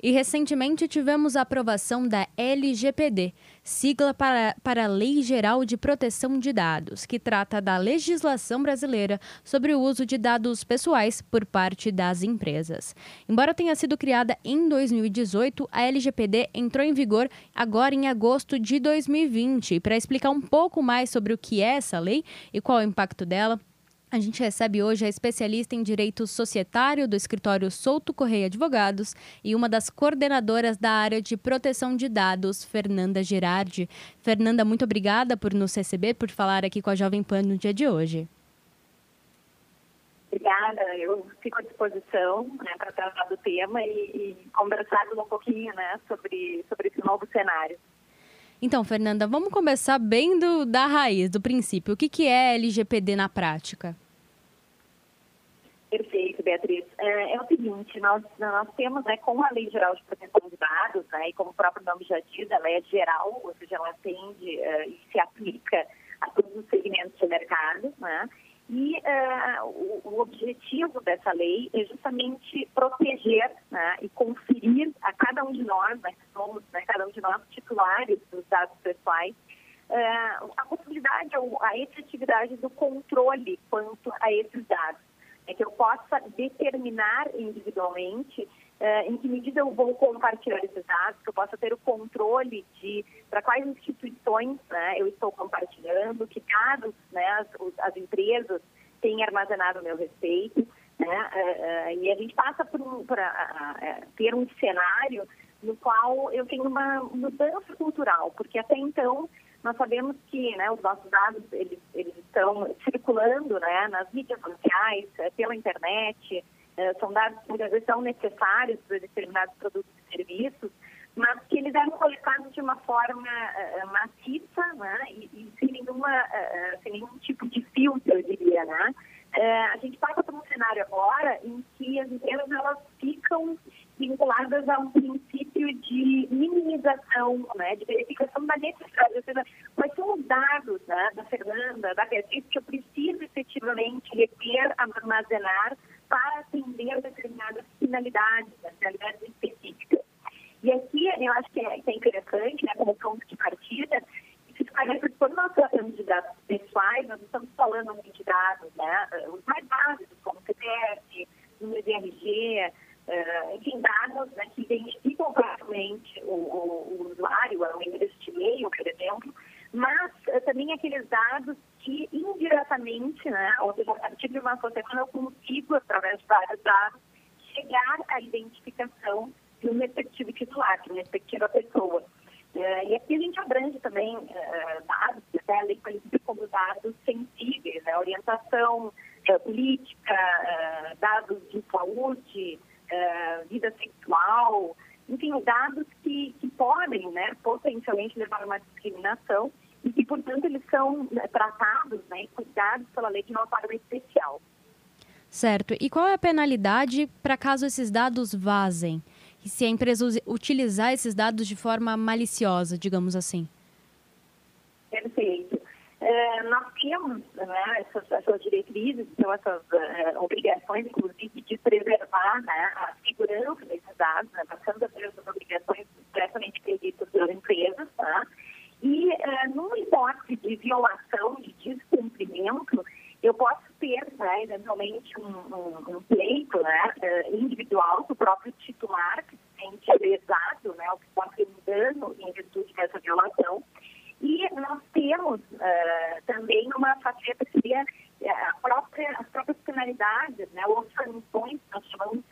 E recentemente tivemos a aprovação da LGPD, sigla para, para Lei Geral de Proteção de Dados, que trata da legislação brasileira sobre o uso de dados pessoais por parte das empresas. Embora tenha sido criada em 2018, a LGPD entrou em vigor agora em agosto de 2020. E para explicar um pouco mais sobre o que é essa lei e qual é o impacto dela, a gente recebe hoje a especialista em direito societário do escritório Souto Correia Advogados e uma das coordenadoras da área de proteção de dados, Fernanda Girardi. Fernanda, muito obrigada por nos receber, por falar aqui com a Jovem Pan no dia de hoje. Obrigada, eu fico à disposição né, para tratar do tema e, e conversar um pouquinho né, sobre, sobre esse novo cenário. Então, Fernanda, vamos começar bem do, da raiz, do princípio. O que, que é LGPD na prática? Perfeito, Beatriz. É, é, o seguinte, nós, nós temos, né, com a Lei Geral de Proteção de Dados, né, e como o próprio nome já diz, ela é geral, ou seja, ela atende uh, e se aplica a todos os segmentos de mercado, né, e uh, o, o, objetivo dessa lei é justamente proteger né, e conferir a cada um de nós, né, que somos né, cada um de nós titulares dos dados pessoais, uh, a possibilidade ou a efetividade do controle quanto a esses dados. É que eu possa determinar individualmente em que medida eu vou compartilhar esses dados, que eu possa ter o controle de para quais instituições né, eu estou compartilhando, que dados né, as, as empresas têm armazenado a meu respeito. Né, uh, uh, e a gente passa por ter um cenário no qual eu tenho uma mudança cultural, porque até então nós sabemos que né, os nossos dados eles, eles estão circulando né, nas mídias sociais, pela internet, são dados que muitas vezes são necessários para determinados produtos e serviços, mas que eles eram coletados de uma forma uh, maciça né, e, e, sem, nenhuma, sem nenhum tipo de filtro, eu diria. Né? A gente passa por um cenário agora em que as empresas elas ficam vinculadas a um princípio de minimização, né, de verificação da necessidade, ou seja, quais são os dados né, da Fernanda, da Beatriz, que eu preciso efetivamente reter, armazenar para atender determinadas finalidades, né, finalidades específicas. E aqui eu acho que é, que é interessante, né, como ponto de partida, se esclarece quando nós tratamos de dados pessoais, nós estamos falando de dados, né, os mais básicos, como CPF, número de RG, uh, enfim, dados né, que identificam claramente o, o, o usuário, o endereço de e-mail, por exemplo, mas uh, também aqueles dados que indiretamente, né, ou seja, a partir de uma associação, eu consigo, através de vários dados, chegar à identificação de um respectivo titular, uma respectiva pessoa. Uh, e aqui a gente abrange também uh, dados, até a lei qualifica como dados sensíveis, né, orientação uh, política, dados de saúde, vida sexual, enfim, dados que, que podem né, potencialmente levar a uma discriminação e portanto, eles são né, tratados né, e cuidados pela lei de uma forma especial. Certo. E qual é a penalidade para caso esses dados vazem? E se a empresa utilizar esses dados de forma maliciosa, digamos assim? Perfeito. É, nós temos né, essas, essas, diretrizes, então essas é, obrigações, inclusive, de preservar né, a segurança desses dados, né, passando a ter essas obrigações diretamente previstas pelas empresas, tá? E, é, numa hipótese de violação, de descumprimento, eu posso ter, né, eventualmente, um, um, um pleito né, é, individual do próprio titular, que se sente lesado, né, ou que pode ter um dano em virtude dessa violação. E nós temos uh, também uma faceta que seria é, a própria, as próprias penalidades, né, ou sanções, nós chamamos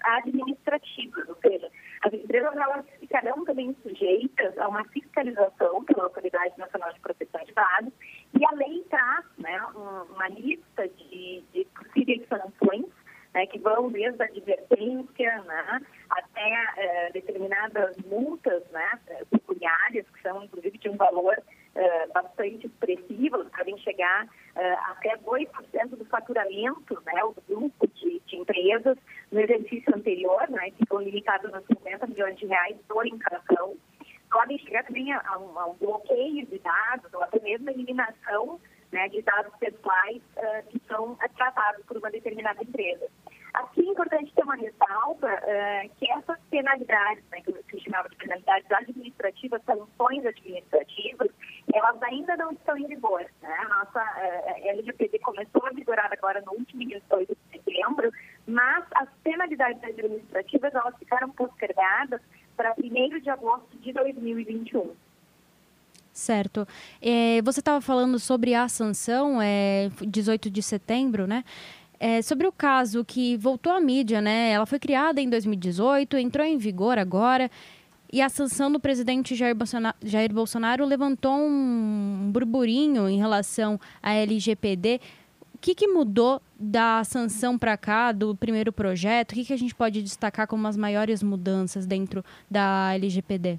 administrativas, ou seja, as empresas elas ficarão também sujeitas a uma fiscalização pela Nacional de Proteção de Dados e a lei traz né, uma lista de, de possíveis sanções né, que vão desde a advertência né, até eh, determinadas multas né, pecuniárias, que são inclusive de um valor eh, bastante expressivo, podem chegar eh, até 2% do faturamento né, do grupo de, de, empresas no exercício anterior, né, que ficam limitados a 50 milhões de reais por infração. Podem chegar também a um, a um bloqueio de dados ou até mesmo a eliminação né, de dados pessoais uh, que são tratados por uma determinada empresa. Aqui é importante ter uma ressalva uh, que essas penalidades, né, que se chamava de penalidades administrativas, sanções administrativas, elas ainda não estão em vigor. Né? A nossa uh, LGPD começou a vigorar agora no último dia 8 de setembro, mas as penalidades administrativas elas ficaram postergadas para 1 de agosto de 2021. Certo. É, você estava falando sobre a sanção, é, 18 de setembro, né? É, sobre o caso que voltou à mídia, né? Ela foi criada em 2018, entrou em vigor agora. E a sanção do presidente Jair Bolsonaro, Jair Bolsonaro levantou um burburinho em relação à LGPD. Que, que mudou da sanção para cá, do primeiro projeto? O que, que a gente pode destacar como as maiores mudanças dentro da LGPD?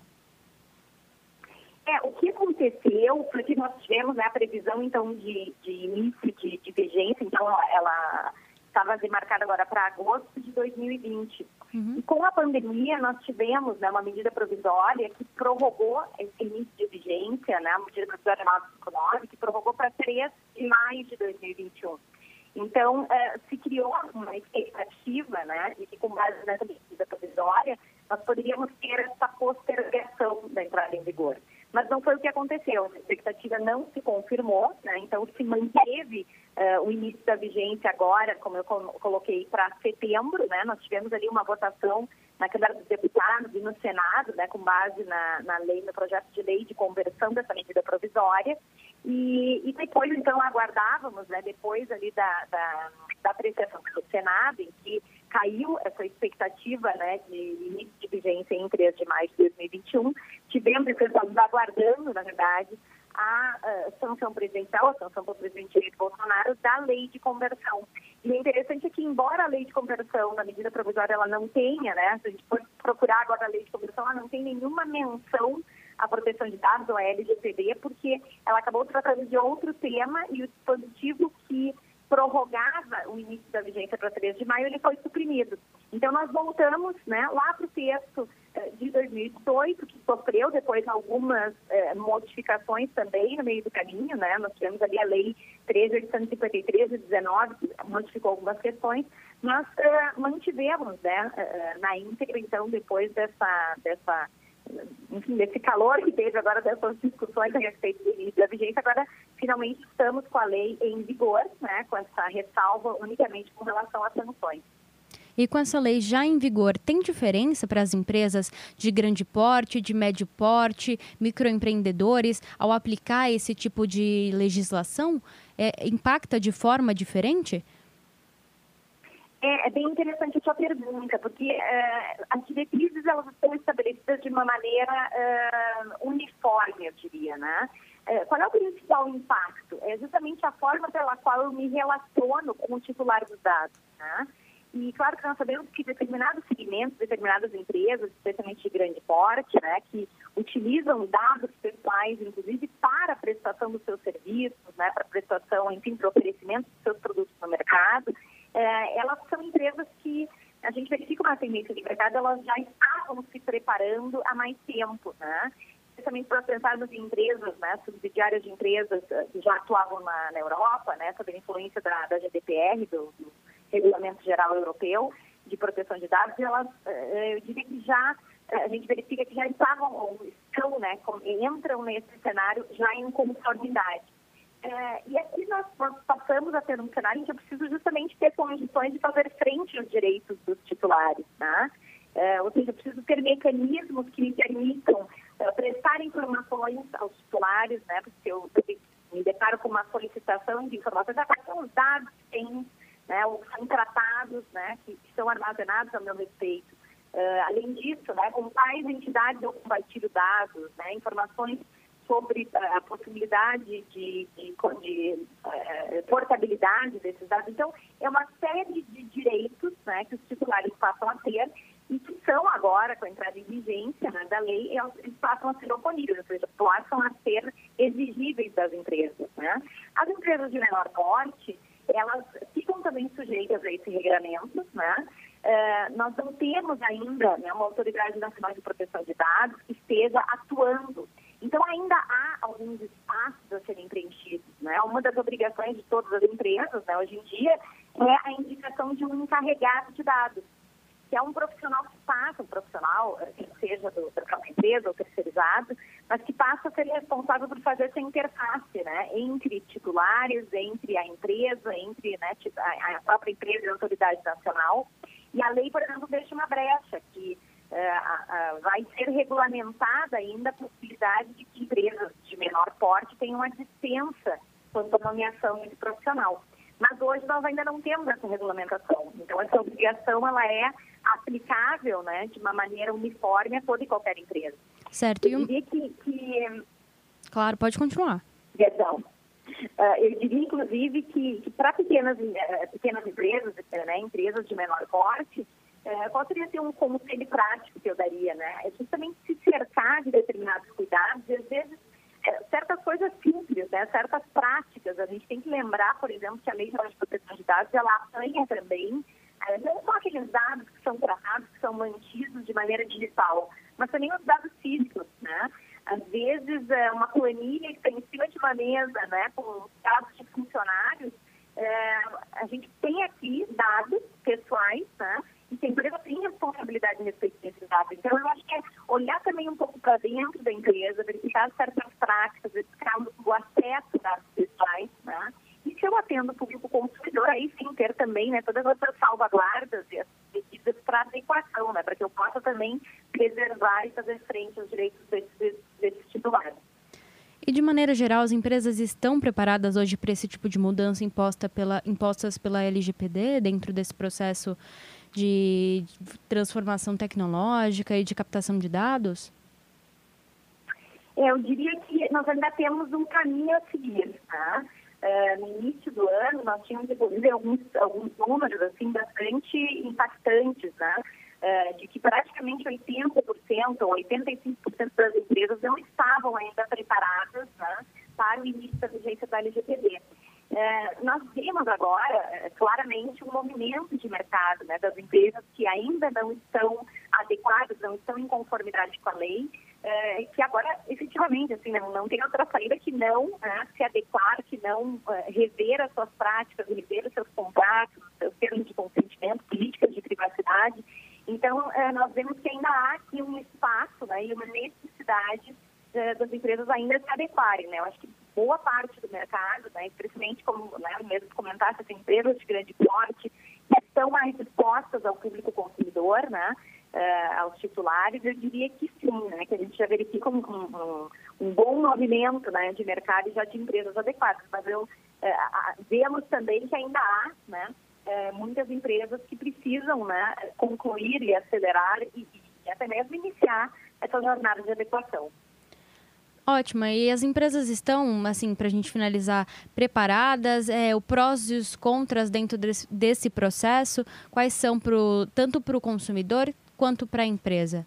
É, o que aconteceu foi que nós tivemos né, a previsão, então, de, de início de, de vigência, então ela estava demarcada agora para agosto de 2020. Uhum. E com a pandemia, nós tivemos né, uma medida provisória que prorrogou esse início de vigência, né, a medida provisória 959, que prorrogou para 3 de maio de 2021. Então, uh, se criou uma expectativa né, de que, com base nessa medida provisória, nós poderíamos ter essa postergação da entrada em vigor. Mas não foi o que aconteceu. A expectativa não se confirmou, né? então se manteve uh, o início da vigência agora, como eu coloquei, para setembro. Né? Nós tivemos ali uma votação na Câmara dos Deputados e no Senado, né, com base na, na lei, no projeto de lei de conversão dessa medida provisória. E, e depois, então, aguardávamos, né, depois ali da, da, da apreciação do Senado, em que caiu essa expectativa né, de início de vigência em 3 de maio de 2021. Tivemos, estamos aguardando, na verdade, a, sanção presidencial, a sanção do presidente Jair Bolsonaro da lei de conversão. E o interessante é que, embora a lei de conversão, na medida provisória, ela não tenha, né, se a gente for procurar agora a lei de conversão, ela não tem nenhuma menção à proteção de dados, ou a LGPD, porque ela acabou tratando de outro tema e o dispositivo que prorrogava o início da vigência para 3 de maio, ele foi suprimido. Então, nós voltamos né, lá para o texto eh, de 2018, que sofreu depois algumas eh, modificações também no meio do caminho. Né? Nós tivemos ali a Lei 13.853 de 19, que modificou algumas questões. Nós eh, mantivemos né, eh, na íntegra, então, depois dessa, dessa enfim, calor que teve agora dessas discussões a respeito da vigência, agora finalmente estamos com a lei em vigor, né, com essa ressalva unicamente com relação às sanções. E com essa lei já em vigor, tem diferença para as empresas de grande porte, de médio porte, microempreendedores, ao aplicar esse tipo de legislação? É, impacta de forma diferente? É, bem interessante a sua pergunta, porque uh, as diretrizes elas estão estabelecidas de uma maneira uh, uniforme, eu diria, né? Uh, qual é o principal impacto? É justamente a forma pela qual eu me relaciono com o titular dos dados, né? E claro que nós sabemos que determinados segmentos, determinadas empresas, especialmente de grande porte, né, que utilizam dados pessoais, inclusive para a prestação dos seus serviços, né, para a prestação, enfim, para o oferecimento dos seus produtos no mercado, é, elas são empresas que a gente verifica uma tendência de mercado, elas já estavam se preparando há mais tempo, né? Especialmente para pensarmos em empresas, né, subsidiárias de empresas eh, que já atuavam na, na Europa, né, sob a influência da, da GDPR, do, do, Regulamento Geral Europeu de Proteção de Dados, elas, eh, eu diria que já, eh, a gente verifica que já estavam ou estão, né, entram nesse cenário já em conformidade. É, e aqui nós, passamos a ter um cenário em que eu preciso justamente ter condições de fazer frente aos direitos dos titulares, né? É, ou seja, eu preciso ter mecanismos que permitam é, prestar informações aos titulares, né? Porque eu, eu me deparo com uma solicitação de informações, ah, quais são os dados que têm, né? Ou são tratados, né? Que, que são armazenados a meu respeito. Uh, além disso, né, com quais entidades eu compartilho dados, né, informações sobre a possibilidade de, de, de uh, portabilidade desses dados. Então, é uma série de direitos né, que os titulares passam a ter e que são agora, com a entrada em vigência né, da lei, eles passam a ser oponíveis, ou seja, passam a ser exigíveis das empresas. Né? As empresas de menor porte, elas ficam também sujeitas a esse regramento, né? Uh, nós não temos ainda né, uma autoridade nacional de proteção de dados que esteja atuando então, ainda há alguns espaços a serem preenchidos. Né? Uma das obrigações de todas as empresas, né, hoje em dia, é a indicação de um encarregado de dados, que é um profissional que passa, um profissional, eh, seja do, da própria empresa ou terceirizado, mas que passa a ser responsável por fazer essa interface né, entre titulares, entre a empresa, entre né, a própria empresa e a autoridade nacional. E a lei, por exemplo, deixa uma brecha que uh, uh, vai ser regulamentada ainda a possibilidade de que empresas de menor porte tenham uma dispensa quanto à nomeação desse profissional. Mas hoje nós ainda não temos essa regulamentação. Então, essa obrigação ela é aplicável né, de uma maneira uniforme a toda e qualquer empresa. Certo. Eu diria que, que... Claro, pode continuar. Perdão. Uh, eu diria, inclusive, que, que para pequenas, uh, pequenas empresas, né, empresas de menor porte, qual seria assim, um conselho prático que eu daria? Né? É justamente se cercar de determinados cuidados e, às vezes, certas coisas simples, né? certas práticas. A gente tem que lembrar, por exemplo, que a Lei de Proteção de Dados, ela apanha também não só aqueles dados que são tratados, que são mantidos de maneira digital, mas também os dados físicos, né? Às vezes, é uma planilha que está em cima de uma mesa, né, com dados de funcionários, é, a gente tem aqui dados pessoais, né, a empresa tem responsabilidade em respeito a esses dados. Então, eu acho que é olhar também um pouco para dentro da empresa, verificar certas práticas, verificar o acesso a dados pessoais, né, e se eu atendo o público consumidor, aí sim ter também né, todas essas salvaguardas e as medidas para adequação, né, para que eu possa também preservar e fazer frente aos direitos desses, desses titulares. E de maneira geral, as empresas estão preparadas hoje para esse tipo de mudança imposta pela, impostas pela LGPD dentro desse processo de transformação tecnológica e de captação de dados? É, eu diria que nós ainda temos um caminho a seguir. Tá? Uh, no início do ano, nós tínhamos inclusive alguns, alguns números assim, bastante impactantes, né? Uh, de que praticamente 80% ou 85% das empresas não estavam ainda preparadas né, para o início da vigência da LGPD. Uh, nós vemos agora claramente um movimento de mercado né, das empresas que ainda não estão adequadas, não estão em conformidade com a lei, é, que agora, efetivamente, assim, não, não tem outra saída que não né, se adequar, que não é, rever as suas práticas, rever os seus contratos, os seus termos de consentimento, políticas de privacidade. Então, é, nós vemos que ainda há aqui um espaço né, e uma necessidade é, das empresas ainda se adequarem. Né? Eu acho que boa parte do mercado, né, principalmente como né, mesmo comentasse, as empresas de grande porte, estão mais expostas ao público consumidor, né? uh, aos titulares, eu diria que sim, né, que a gente já verifica um, um, um bom movimento né, de mercado e já de empresas adequadas. Mas eu, uh, vemos também que ainda há né, uh, muitas empresas que precisam né, concluir e acelerar e, e até mesmo iniciar essa jornada de adequação. Ótimo. E as empresas estão, assim, para a gente finalizar, preparadas? É, o prós e os contras dentro desse, desse processo? Quais são pro, tanto para o consumidor quanto para a empresa?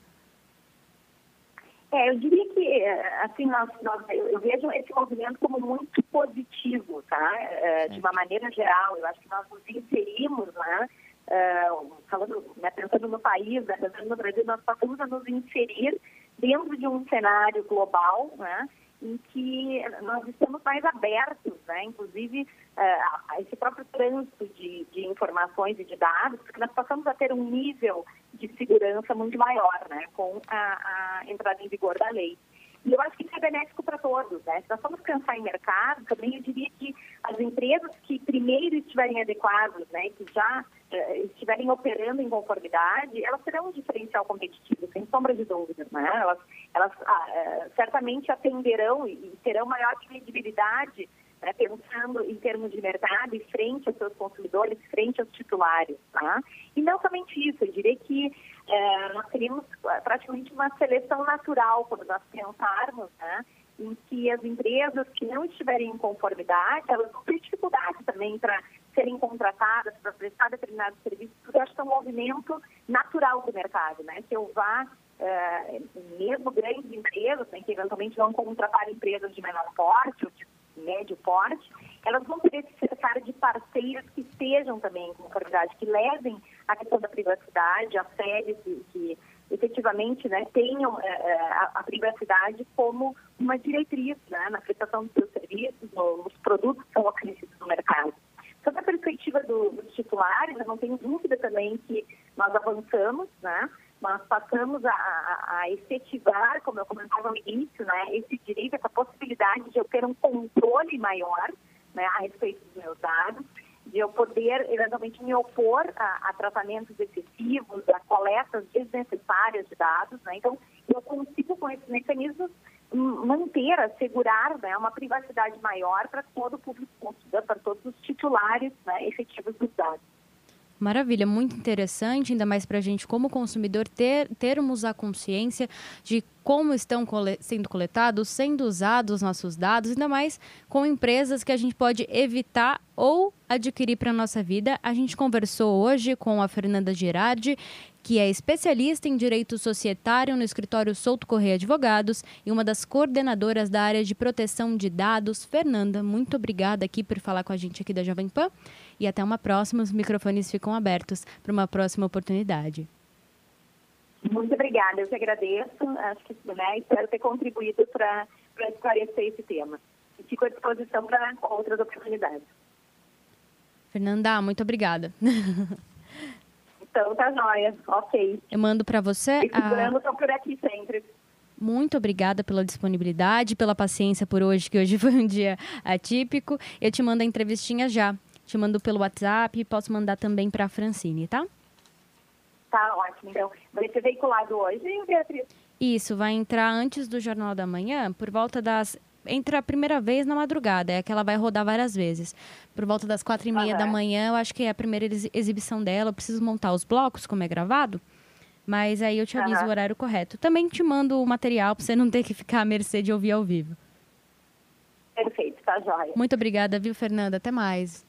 É, eu diria que, assim, nós, nós, eu vejo esse movimento como muito positivo, tá? É, de uma maneira geral, eu acho que nós nos inserimos, né? Uh, falando, né, pensando no país, né, pensando no Brasil, nós passamos a nos inserir dentro de um cenário global, né? em que nós estamos mais abertos, né? inclusive uh, a esse próprio trânsito de, de, informações e de dados, porque nós passamos a ter um nível de segurança muito maior né? com a, a entrada em vigor da lei. E eu acho que isso é benéfico para todos. Né? Se nós formos pensar em mercado, também eu diria que as empresas que primeiro estiverem adequadas, né, que já uh, estiverem operando em conformidade, elas terão um diferencial competitivo, sem sombra de dúvidas. Né? Elas, elas uh, certamente atenderão e terão maior credibilidade né, pensando em termos de mercado e frente aos seus consumidores, frente aos titulares. Tá? E não somente isso, eu diria que é, nós teríamos praticamente uma seleção natural quando nós pensarmos né, em que as empresas que não estiverem em conformidade, elas vão ter dificuldade também para serem contratadas, para prestar determinados serviços, porque eu acho que é um movimento natural do mercado, né? Que eu vá, é, mesmo grandes empresas, né, que eventualmente vão contratar empresas de menor porte ou de médio porte, elas vão precisar de parceiros que estejam também em conformidade, que levem a questão da privacidade, a série que, que efetivamente né, tenham é, a, a, privacidade como uma diretriz né, na prestação dos seus serviços, nos produtos que são oferecidos no mercado. Sobre a perspectiva do, dos titulares, eu não tenho dúvida também que nós avançamos, né? Nós passamos a, a, a, efetivar, como eu comentava no início, né, esse direito, essa possibilidade de eu ter um controle maior né, a respeito dos meus dados, de eu poder eventualmente me opor a, a tratamentos excessivos, a coletas desnecessárias de dados. Né? Então, eu consigo, com esses mecanismos, manter, assegurar né, uma privacidade maior para todo o público para todos os titulares né, efetivos dos dados. Maravilha, muito interessante, ainda mais para a gente, como consumidor, ter, termos a consciência de como estão cole sendo coletados, sendo usados os nossos dados, ainda mais com empresas que a gente pode evitar ou adquirir para a nossa vida. A gente conversou hoje com a Fernanda Girardi, que é especialista em direito societário no escritório Souto Correia Advogados e uma das coordenadoras da área de proteção de dados. Fernanda, muito obrigada aqui por falar com a gente aqui da Jovem Pan e até uma próxima. Os microfones ficam abertos para uma próxima oportunidade. Muito obrigada, eu te agradeço. Acho que né, espero ter contribuído para esclarecer esse tema. E fico à disposição para outras oportunidades. Fernanda, muito obrigada. Então tá jóia, ok. Eu mando para você. Segurando, a... por aqui sempre. Muito obrigada pela disponibilidade, pela paciência por hoje, que hoje foi um dia atípico. Eu te mando a entrevistinha já. Te mando pelo WhatsApp e posso mandar também para a Francine, tá? Tá ótimo. Então, vai ser veiculado hoje, Beatriz? Isso, vai entrar antes do Jornal da Manhã, por volta das entra a primeira vez na madrugada, é que ela vai rodar várias vezes. Por volta das quatro e meia da manhã, eu acho que é a primeira exibição dela. Eu preciso montar os blocos, como é gravado. Mas aí eu te aviso uhum. o horário correto. Também te mando o material para você não ter que ficar à mercê de ouvir ao vivo. Perfeito, tá jóia. Muito obrigada, viu, Fernanda? Até mais.